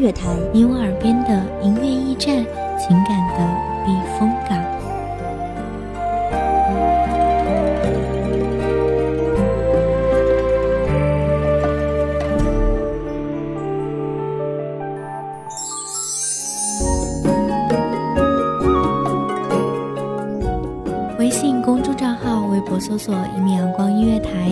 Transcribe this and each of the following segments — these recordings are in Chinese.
乐台，你我耳边的音乐驿站，情感的避风港。微信公众账号、微博搜索“一米阳光”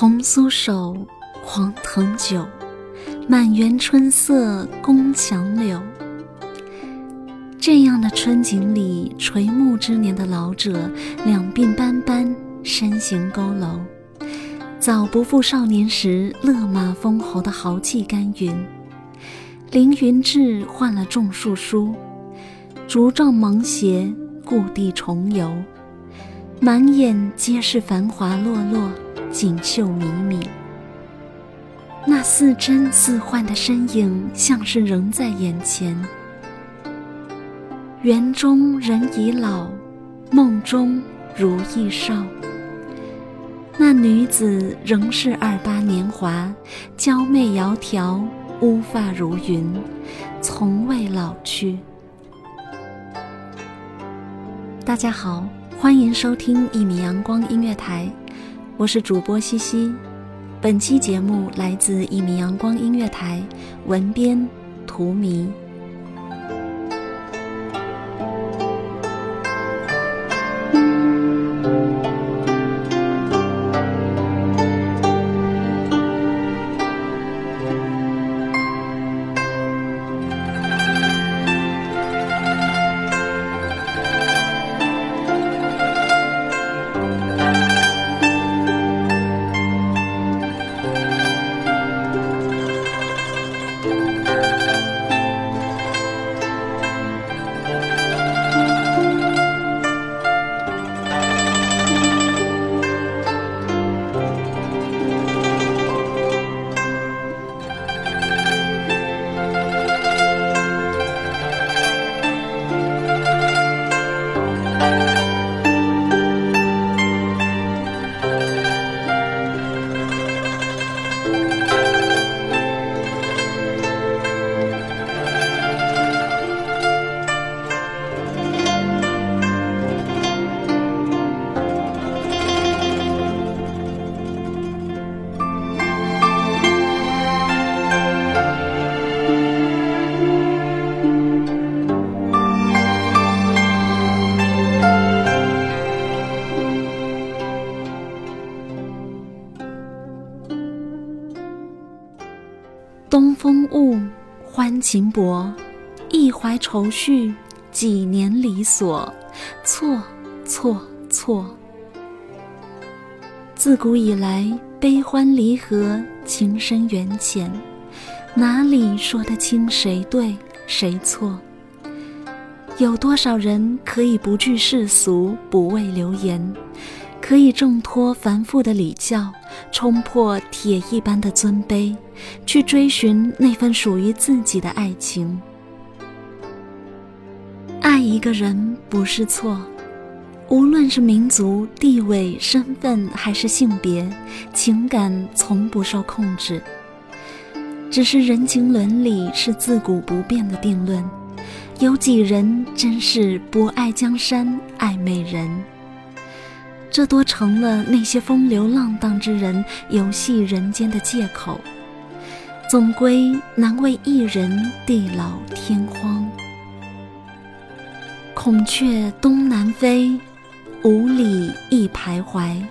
红酥手，黄藤酒，满园春色宫墙柳。这样的春景里，垂暮之年的老者，两鬓斑斑，身形佝偻，早不复少年时勒马封侯的豪气干云。凌云志换了种树书，竹杖芒鞋，故地重游，满眼皆是繁华落落。锦绣靡靡，那似真似幻的身影，像是仍在眼前。园中人已老，梦中如亦少。那女子仍是二八年华，娇媚窈窕，乌发如云，从未老去。大家好，欢迎收听一米阳光音乐台。我是主播西西，本期节目来自一米阳光音乐台，文编图迷。欢情薄，一怀愁绪，几年离索，错错错。自古以来，悲欢离合，情深缘浅，哪里说得清谁对谁错？有多少人可以不惧世俗，不畏流言，可以挣脱繁复的礼教，冲破铁一般的尊卑，去追寻那份属于自己的爱情？爱一个人不是错，无论是民族、地位、身份还是性别，情感从不受控制。只是人情伦理是自古不变的定论，有几人真是不爱江山爱美人？这多成了那些风流浪荡之人游戏人间的借口。总归难为一人地老天荒。孔雀东南飞，五里一徘徊。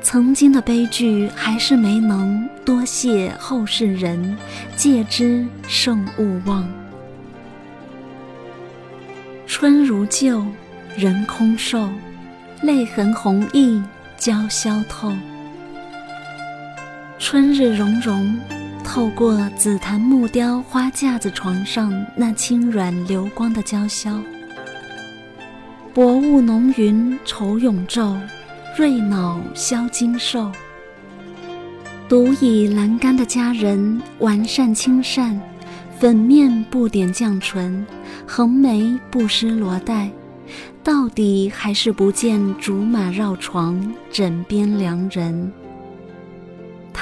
曾经的悲剧还是没能，多谢后世人，戒之胜勿忘。春如旧，人空瘦，泪痕红浥鲛绡透。春日融融，透过紫檀木雕花架子床上那轻软流光的娇绡。薄雾浓云愁永昼。瑞脑消金兽，独倚栏杆的佳人，完善轻善，粉面不点绛唇，横眉不施罗带，到底还是不见竹马绕床，枕边良人。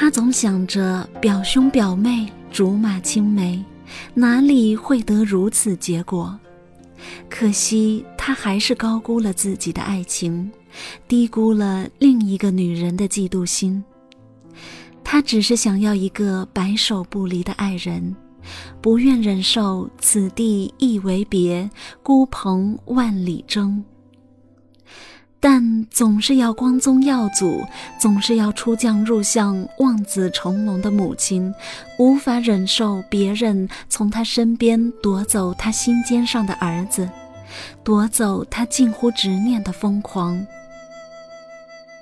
他总想着表兄表妹，竹马青梅，哪里会得如此结果？可惜他还是高估了自己的爱情。低估了另一个女人的嫉妒心。他只是想要一个白首不离的爱人，不愿忍受此地一为别，孤蓬万里征。但总是要光宗耀祖，总是要出将入相、望子成龙的母亲，无法忍受别人从他身边夺走他心尖上的儿子，夺走他近乎执念的疯狂。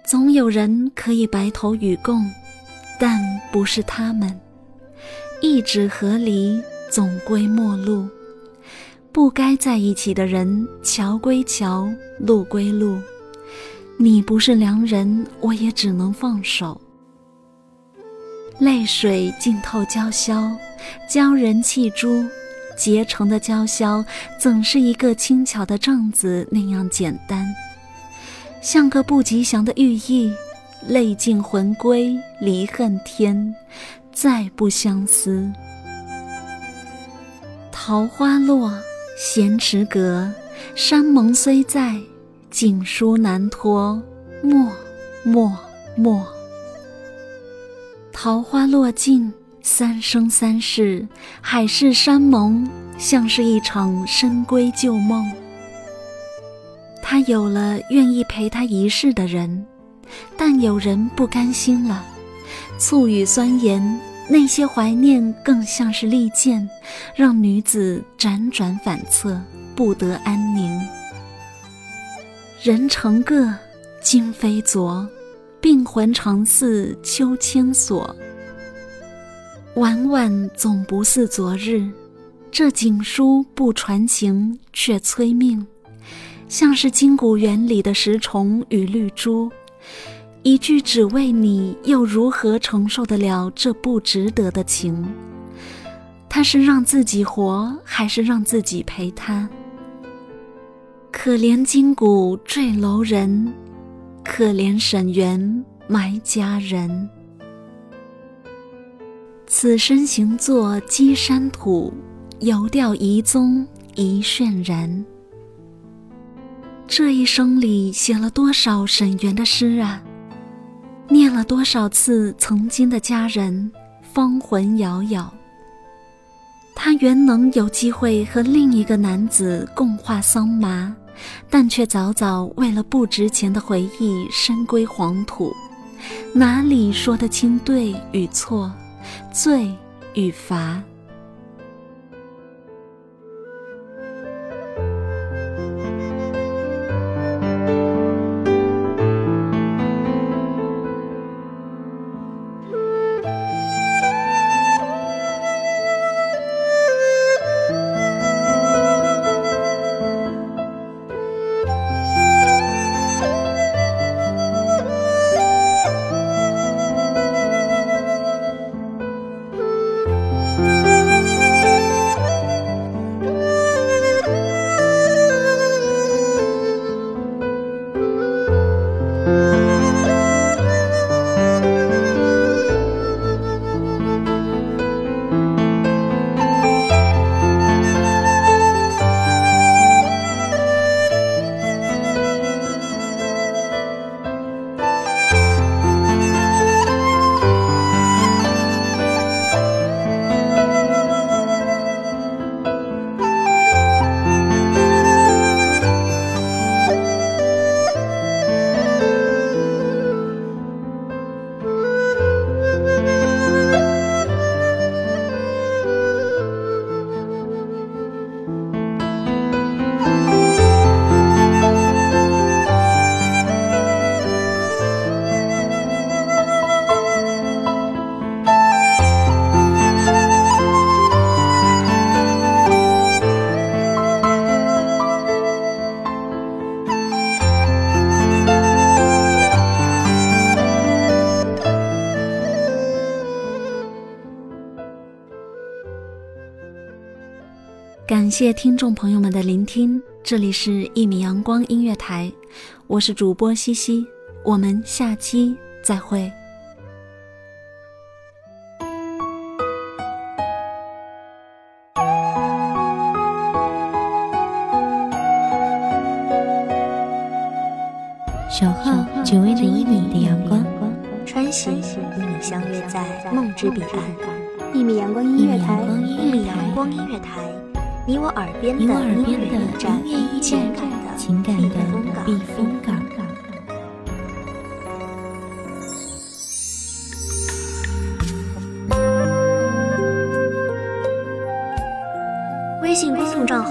总有人可以白头与共，但不是他们。一纸和离，总归陌路。不该在一起的人，桥归桥，路归路。你不是良人，我也只能放手。泪水浸透娇绡，鲛人弃珠，结成的娇绡，怎是一个轻巧的帐子那样简单？像个不吉祥的寓意，泪尽魂归，离恨天，再不相思。桃花落，闲池阁，山盟虽在，锦书难托，默默默。桃花落尽，三生三世，海誓山盟，像是一场深闺旧梦。他有了愿意陪他一世的人，但有人不甘心了。醋语酸言，那些怀念更像是利剑，让女子辗转反侧，不得安宁。人成各，今非昨，病魂常似秋千索。晚晚总不似昨日，这锦书不传情，却催命。像是金谷园里的石虫与绿珠，一句只为你，又如何承受得了这不值得的情？他是让自己活，还是让自己陪他？可怜金谷坠楼人，可怜沈园埋佳人。此身行作稽山土，游掉遗踪一泫然。这一生里写了多少沈园的诗啊？念了多少次曾经的佳人，芳魂杳杳。他原能有机会和另一个男子共话桑麻，但却早早为了不值钱的回忆深归黄土，哪里说得清对与错，罪与罚？感谢听众朋友们的聆听，这里是《一米阳光音乐台》，我是主播西西，我们下期再会。守候只为那一米的阳光，穿行与你相约在梦之彼岸。一米阳光音乐台，一米阳光音乐台，你我耳边的音乐驿站，情感的情感的避风港。